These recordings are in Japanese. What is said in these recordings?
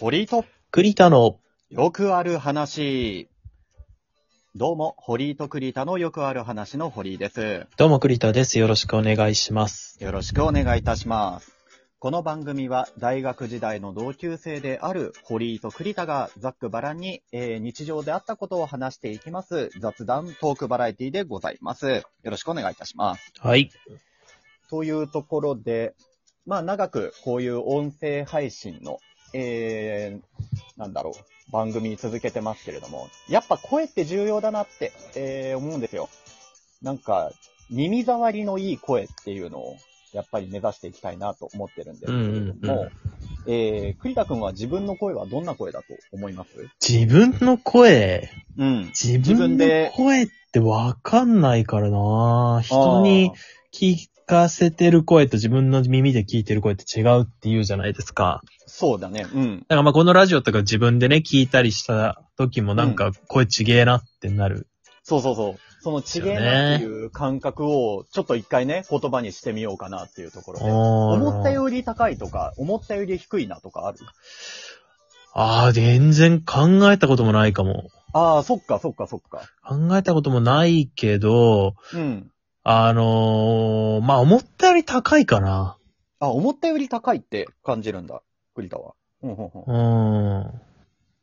堀井と栗田の、よくある話。どうも、堀井と栗田のよくある話の堀井です。どうも栗田です。よろしくお願いします。よろしくお願いいたします。この番組は大学時代の同級生である堀井と栗田がざっくばらんに、えー日常であったことを話していきます雑談トークバラエティでございます。よろしくお願いいたします。はい。というところで、まあ長くこういう音声配信の、えー、なんだろう、番組続けてますけれども、やっぱ声って重要だなって、えー思うんですよ。なんか、耳障りのいい声っていうのを、やっぱり目指していきたいなと思ってるんですけれども、うんうんうん。えー、栗田くんは自分の声はどんな声だと思います？自分の声、うん。自自分の声ってわかんないからな。人に聞かせてる声と自分の耳で聞いてる声って違うって言うじゃないですか。そうだね。うん。だからまあこのラジオとか自分でね、聞いたりした時もなんか声ちげえなってなる。そうそうそう。そのちげえなっていう感覚を、ちょっと一回ね、言葉にしてみようかなっていうところで。思ったり。より高いとか、思ったより低いなとかある？ああ、全然考えたこともないかも。ああ、そっかそっかそっか。考えたこともないけど、うん。あのー、まあ、思ったより高いかな。あ、思ったより高いって感じるんだ、栗田は。うんうんうんうーん。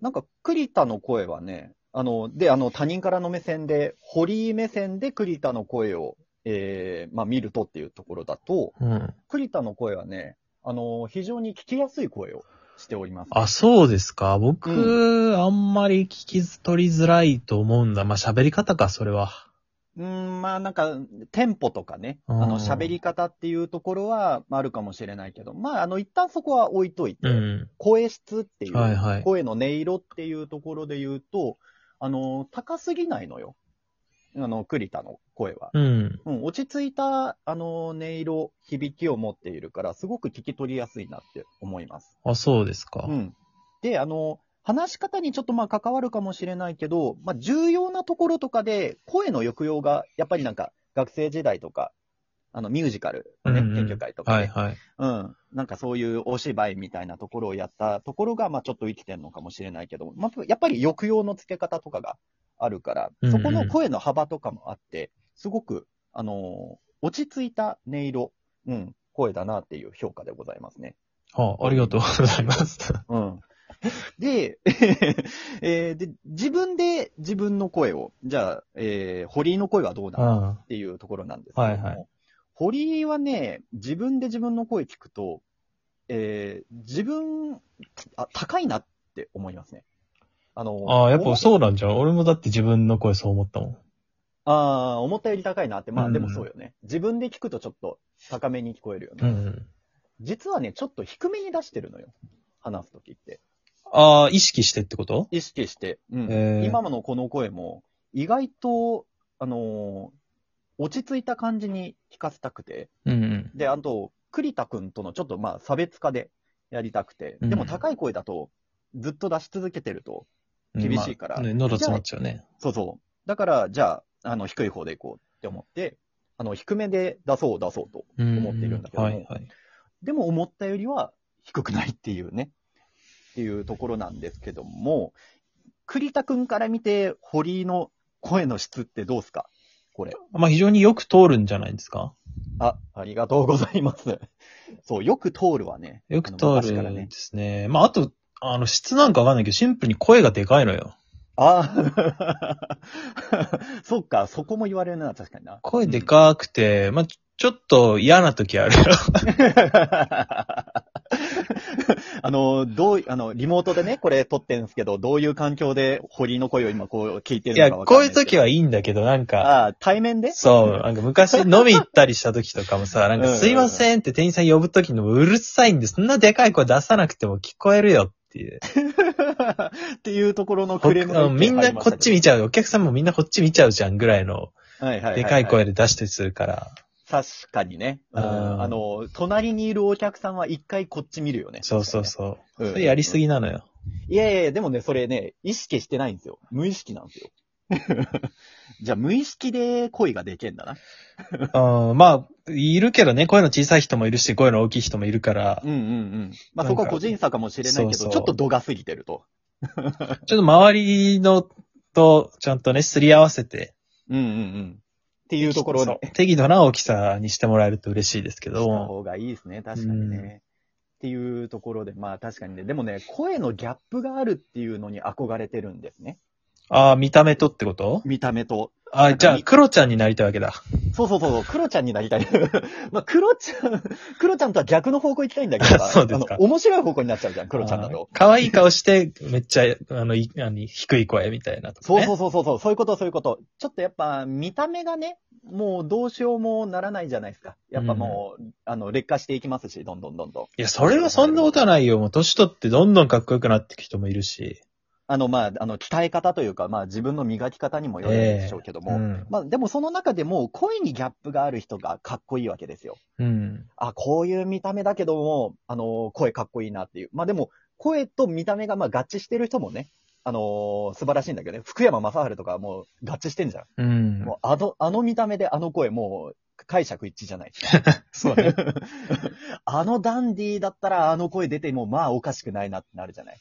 なんか、栗田の声はね、あの、で、あの、他人からの目線で、堀井目線で栗田の声を、えー、まあ、見るとっていうところだと、うん。栗田の声はね、あの、非常に聞きやすい声をしております。あ、そうですか。僕、うあんまり聞き取りづらいと思うんだ。まあ、喋り方か、それは。うーん、まあなんか、テンポとかね、あうんの、喋り方っていうところは、まああるかもしれないけど、まああの、一旦そこは置いといて、うん。声質っていう、はいはい声の音色っていうところで言うと、あの、高すぎないのよ。あの、栗田の声は。うん。うん、落ち着いた、あの、音色、響きを持っているから、すごく聞き取りやすいなって思います。あ、そうですか。うん。で、あの、話し方にちょっとまあ関わるかもしれないけど、まあ重要なところとかで声の抑揚が、やっぱりなんか学生時代とか、あのミュージカルのね、うんうん研究会とかね、はいはい。うん。なんかそういうお芝居みたいなところをやったところが、まあちょっと生きてるのかもしれないけど、まあやっぱり抑揚の付け方とかがあるから、そこの声の幅とかもあって、すごく、あのー落ち着いた音色、うん、声だなっていう評価でございますね。はあ、ありがとうございます。うん。で、えーで、自分で自分の声を、じゃあ、えー、堀井の声はどうなのうん。っていうところなんですけども、はいはい堀井はね、自分で自分の声聞くと、えー、自分、あ、高いなって思いますね。あの、ああ、やっぱう。そうなんじゃん。俺もだって自分の声そう思ったもん。ああ、思ったより高いなって、まあうんでもそうよね。自分で聞くとちょっと高めに聞こえるよね。うん。実はね、ちょっと低めに出してるのよ。話すときって。ああ、意識してってこと？意識して、うん。へー。今のこの声も、意外と、あのー落ち着いた感じに聞かせたくて、うんうん。で、あと、栗田くんとのちょっとまあ差別化でやりたくて、うん。でも高い声だと、ずっと出し続けてると、厳しいから。まあね、喉詰まっちゃうね。そうそう。だから、じゃあ、あの、低い方でいこうって思って、あの、低めで出そう出そうと。思っているんだけども。はいはい。でも思ったよりは低くないっていうね、っていうところなんですけども、栗田くんから見て、堀井の声の質ってどうすか？これ。まあ非常によく通るんじゃないですか？あ、ありがとうございます。そう、よく通るわね。よく通る昔からねで。すね。まああと、あの、質なんかわかんないけど、シンプルに声がでかいのよ。あ そっか、そこも言われるな、確かにな。声でかくて、まあちちょっと嫌な時あるよ。あの、どう、あの、リモートでね、これ撮ってるんですけど、どういう環境で堀井の声を今こう聞いていや、るのかわかんこうないいう。時はいいんだけど、なんか、ああ、対面で？そう、なんか昔飲み行ったりした時とかもさ、なんかすいませんって店員さん呼ぶ時のうるさいんで、そんなでかい声出さなくても聞こえるよっていう。っていうところのクレームみんなこっち見ちゃう。お客さんもみんなこっち見ちゃうじゃんぐらいの、はいはいはいはいでかい声で出してするから。確かにね。あの、隣にいるお客さんは一回こっち見るよね。そうそうそう。うんそれやりすぎなのよ。いやいやいや、でもね、それね、意識してないんですよ。無意識なんですよ。じゃあ、無意識で恋ができんだな。うん、まあ、いるけどね、声の小さい人もいるし、声の大きい人もいるからうん、うんうん。まあそこは個人差かもしれないけど、そうそうちょっと度が過ぎてると。ちょっと周りのと、ちゃんとね、すり合わせて、うんうんうん。っていうところそう。で、適度な大きさにしてもらえると嬉しいですけしたど、方がいいですね、確かにね。うん。っていうところで、まあ確かにね、でもね、声のギャップがあるっていうのに憧れてるんですね。ああ、見た目とってこと？見た目と。ああ、じゃあ、なんかクロちゃんになりたいわけだ。そうそうそう、クロちゃんになりたい。まあ、クロちゃん、クロちゃんとは逆の方向行きたいんだけどさそうですか面白い方向になっちゃうじゃん、クロちゃんだと。可愛い顔して、めっちゃ、あの、いあの低い声みたいなね。そうそうそうそう、そういうことそういうこと。ちょっとやっぱ見た目がね、もうどうしようもならないじゃないですか。やっぱもう、あの、劣化していきますし、どんどんどんどん。いや、それはそんなことはないよ。もう年取ってどんどんかっこよくなっていく人もいるし。あの、まあ、あの、鍛え方というか、まあ自分の磨き方にもよるんでしょうけども。うん。まあでもその中でも声にギャップがある人がかっこいいわけですよ。うん。あ、こういう見た目だけども、あの、声かっこいいなっていう。まあでも、声と見た目がまあ合致してる人もね、あのー素晴らしいんだけどね。福山雅治とかはもう合致してんじゃん。うん。もうあの、あの見た目であの声もう解釈一致じゃない。そうね。あのダンディーだったらあの声出てもまあおかしくないなってなるじゃない。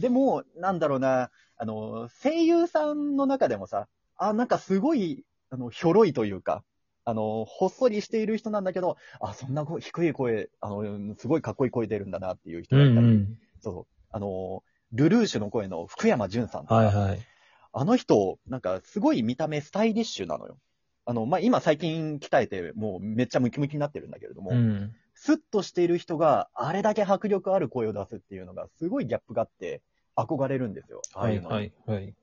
でも、なんだろうな、あの、声優さんの中でもさ、あ、なんかすごい、あの、ひょろいというか、あの、ほっそりしている人なんだけど、あ、そんな声低い声、あの、すごいかっこいい声出るんだなっていう人うがいたり、んうん。そうそう。あの、ルルーシュの声の福山潤さんとかはいはい。あの人、なんかすごい見た目スタイリッシュなのよ。あの、まあ、今最近鍛えて、もうめっちゃムキムキになってるんだけれども、うん。スッとしている人があれだけ迫力ある声を出すっていうのがすごいギャップがあって、憧れるんですよ。ああはいはいはい。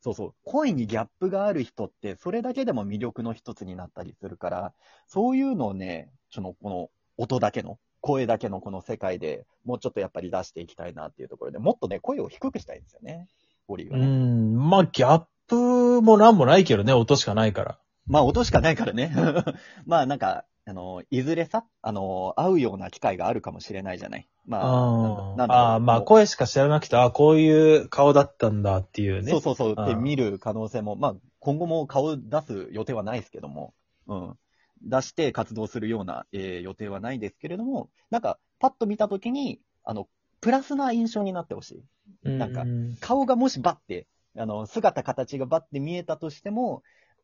そうそう。声にギャップがある人って、それだけでも魅力の一つになったりするから、そういうのをね、その、この音だけの、声だけのこの世界でもうちょっとやっぱり出していきたいなっていうところで、もっとね、声を低くしたいんですよね。ボリューうムね。ん。まあ、ギャップもなんもないけどね、音しかないから。まあ、音しかないからね。まあ、なんか、あの、いずれさ、あの、会うような機会があるかもしれないじゃない。まあ、あなんだあー、まあ、声しか知らなくて、ああ、こういう顔だったんだっていうね。そうそうそう。で、うん見る可能性も、まあ、今後も顔出す予定はないですけども、うん。出して活動するような、えー予定はないですけれども、なんか、パッと見たときに、あの、プラスな印象になってほしい。うん。なんかうん顔がもしバッて、あの、姿形がバッて見えたとしても、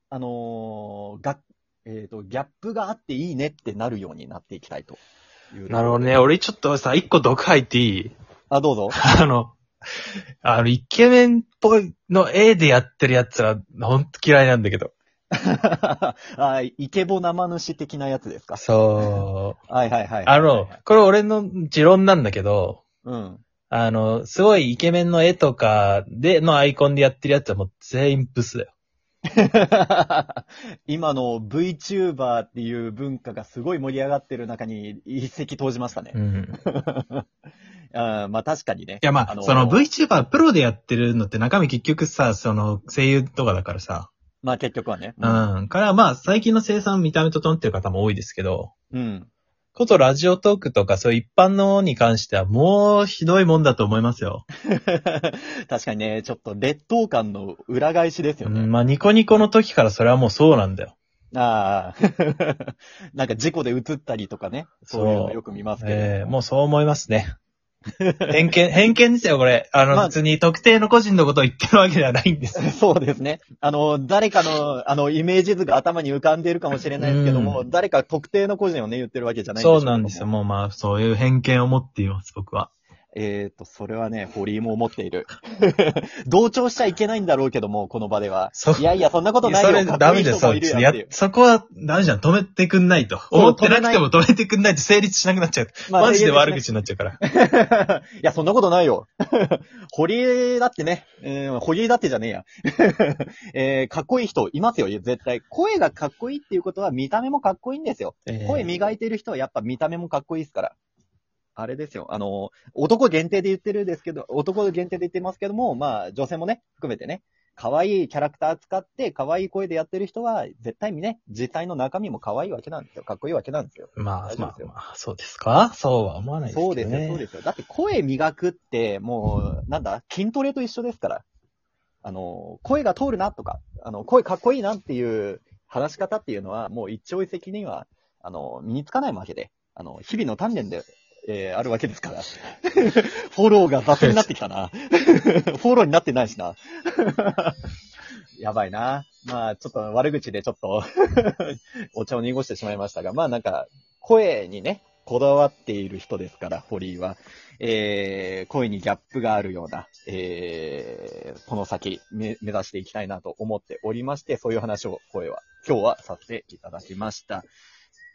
あのーが、えっ、と、ギャップがあっていいねってなるようになっていきたいという。なるほどね。。俺ちょっとさ、一個毒吐いていい？あ、どうぞ。あの、あの、イケメンっぽいの A でやってるやつら、ほんと嫌いなんだけど。あ、イケボ生主的なやつですか？そう。はいはいはい。あの、これ俺の持論なんだけど、うん。あの、すごいイケメンの絵とかでのアイコンでやってるやつはもう全員ブスだよ。今の VTuber っていう文化がすごい盛り上がってる中に一石投じましたねう。ん。あーまあ確かにね。いやまあ、あのーその VTuber プロでやってるのって中身結局さ、その声優とかだからさ。まあ結局はね。うん。からまあ、最近の生産見た目整ってる方も多いですけど、うん。ことラジオトークとかそういう一般のに関してはもうひどいもんだと思いますよ。確かにね、ちょっと劣等感の裏返しですよね。うん、まあニコニコの時からそれはもうそうなんだよ。ああ。なんか事故で映ったりとかね。そういうのよく見ますけど。ええもうそう思いますね。偏見、偏見ですよ、これ。あの、まあ別に特定の個人のことを言ってるわけではないんです。そうですね。あの、誰かの、あの、イメージ図が頭に浮かんでいるかもしれないですけども、う誰か特定の個人をね、言ってるわけじゃないそうなんですよ。も。もうまあ、そういう偏見を持っています、僕は。えっ、と、それはね、堀井も思っている。同調しちゃいけないんだろうけども、この場では。いやいや、そんなことないよ。それダメです、こいい人もいそう。そこはダメじゃん。止めてくんないと。思ってなくても止めてくんないと成立しなくなっちゃう。まあマジで悪い口になっちゃうから。や、そんなことないよ。堀井だってね、えー、堀井だってじゃねえや。えー、かっこいい人いますよ、絶対。声がかっこいいっていうことは見た目もかっこいいんですよ。えー声磨いてる人はやっぱ見た目もかっこいいですから。あれですよ。あの、男限定で言ってるんですけど、男限定で言ってますけども、まあ、女性もね、含めてね、可愛いキャラクター使って、可愛い声でやってる人は、絶対にね、実際の中身も可愛いわけなんですよ。かっこいいわけなんですよ。まあまあまあ、そうですか？そうは思わないですね。そうですよ、そうですよ。だって声磨くって、もう、なんだ、筋トレと一緒ですから。あの、声が通るなとか、あの、声かっこいいなっていう話し方っていうのは、もう一朝一夕には、あの、身につかないわけで、あの、日々の鍛錬で、えー、あるわけですから。フォローが雑になってきたな。フォローになってないしな。やばいな。まあ、ちょっと悪口でちょっとお茶を濁してしまいましたが、まあなんか、声にね、こだわっている人ですから、堀井は。えー、声にギャップがあるような、えー、この先目目指していきたいなと思っておりまして、そういう話を声は、今日はさせていただきました。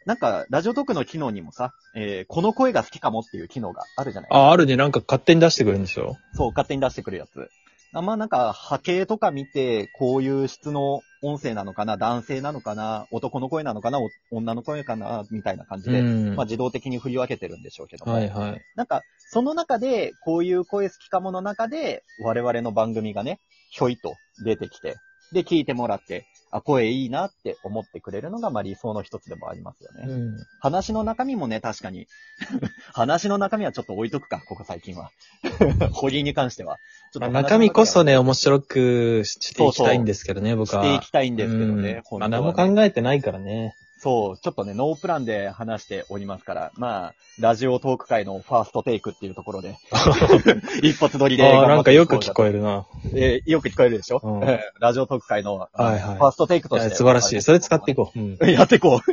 なんか、ラジオトークの機能にもさ、えー、この声が好きかもっていう機能があるじゃないあ、あるね。なんか勝手に出してくれるんですよ。そう、勝手に出してくるやつ。あまあなんか、波形とか見て、こういう質の音声なのかな、男性なのかな、男の声なのかな、お女の声かな、みたいな感じで、うん。まあ自動的に振り分けてるんでしょうけども。はいはい。なんか、その中で、こういう声好きかもの中で、我々の番組がね、ひょいと出てきて、で、聞いてもらって、あ、声いいなって思ってくれるのが、まあ理想の一つでもありますよね。うん。話の中身もね、確かに。話の中身はちょっと置いとくか、ここ最近は。堀井に関しては。ちょっと中身こそね、面は白くしていきたいんですけどね、僕は。していきたいんですけどうんね。本当はまあ、ね何も考えてないからね。そう、ちょっとね、ノープランで話しておりますから、まあ、ラジオトーク界のファーストテイクっていうところで、一発撮りでああ、なんかよく聞こえるな。えーよく聞こえるでしょ、うんえーラジオトーク界の、はいはいファーストテイクとして。素晴らしい。それ使っていこう。うん。う。やっていこう。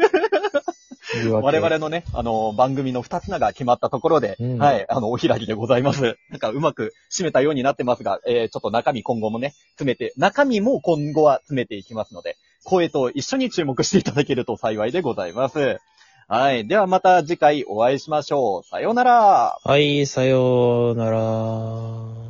我々のね、あの、番組の二つ名が決まったところで、うんはい、あの、お開きでございます。なんかうまく締めたようになってますが、えー、ちょっと中身今後もね、詰めて、中身も今後は詰めていきますので、声と一緒に注目していただけると幸いでございます。はい。ではまた次回お会いしましょう。さようなら。はい、さようなら。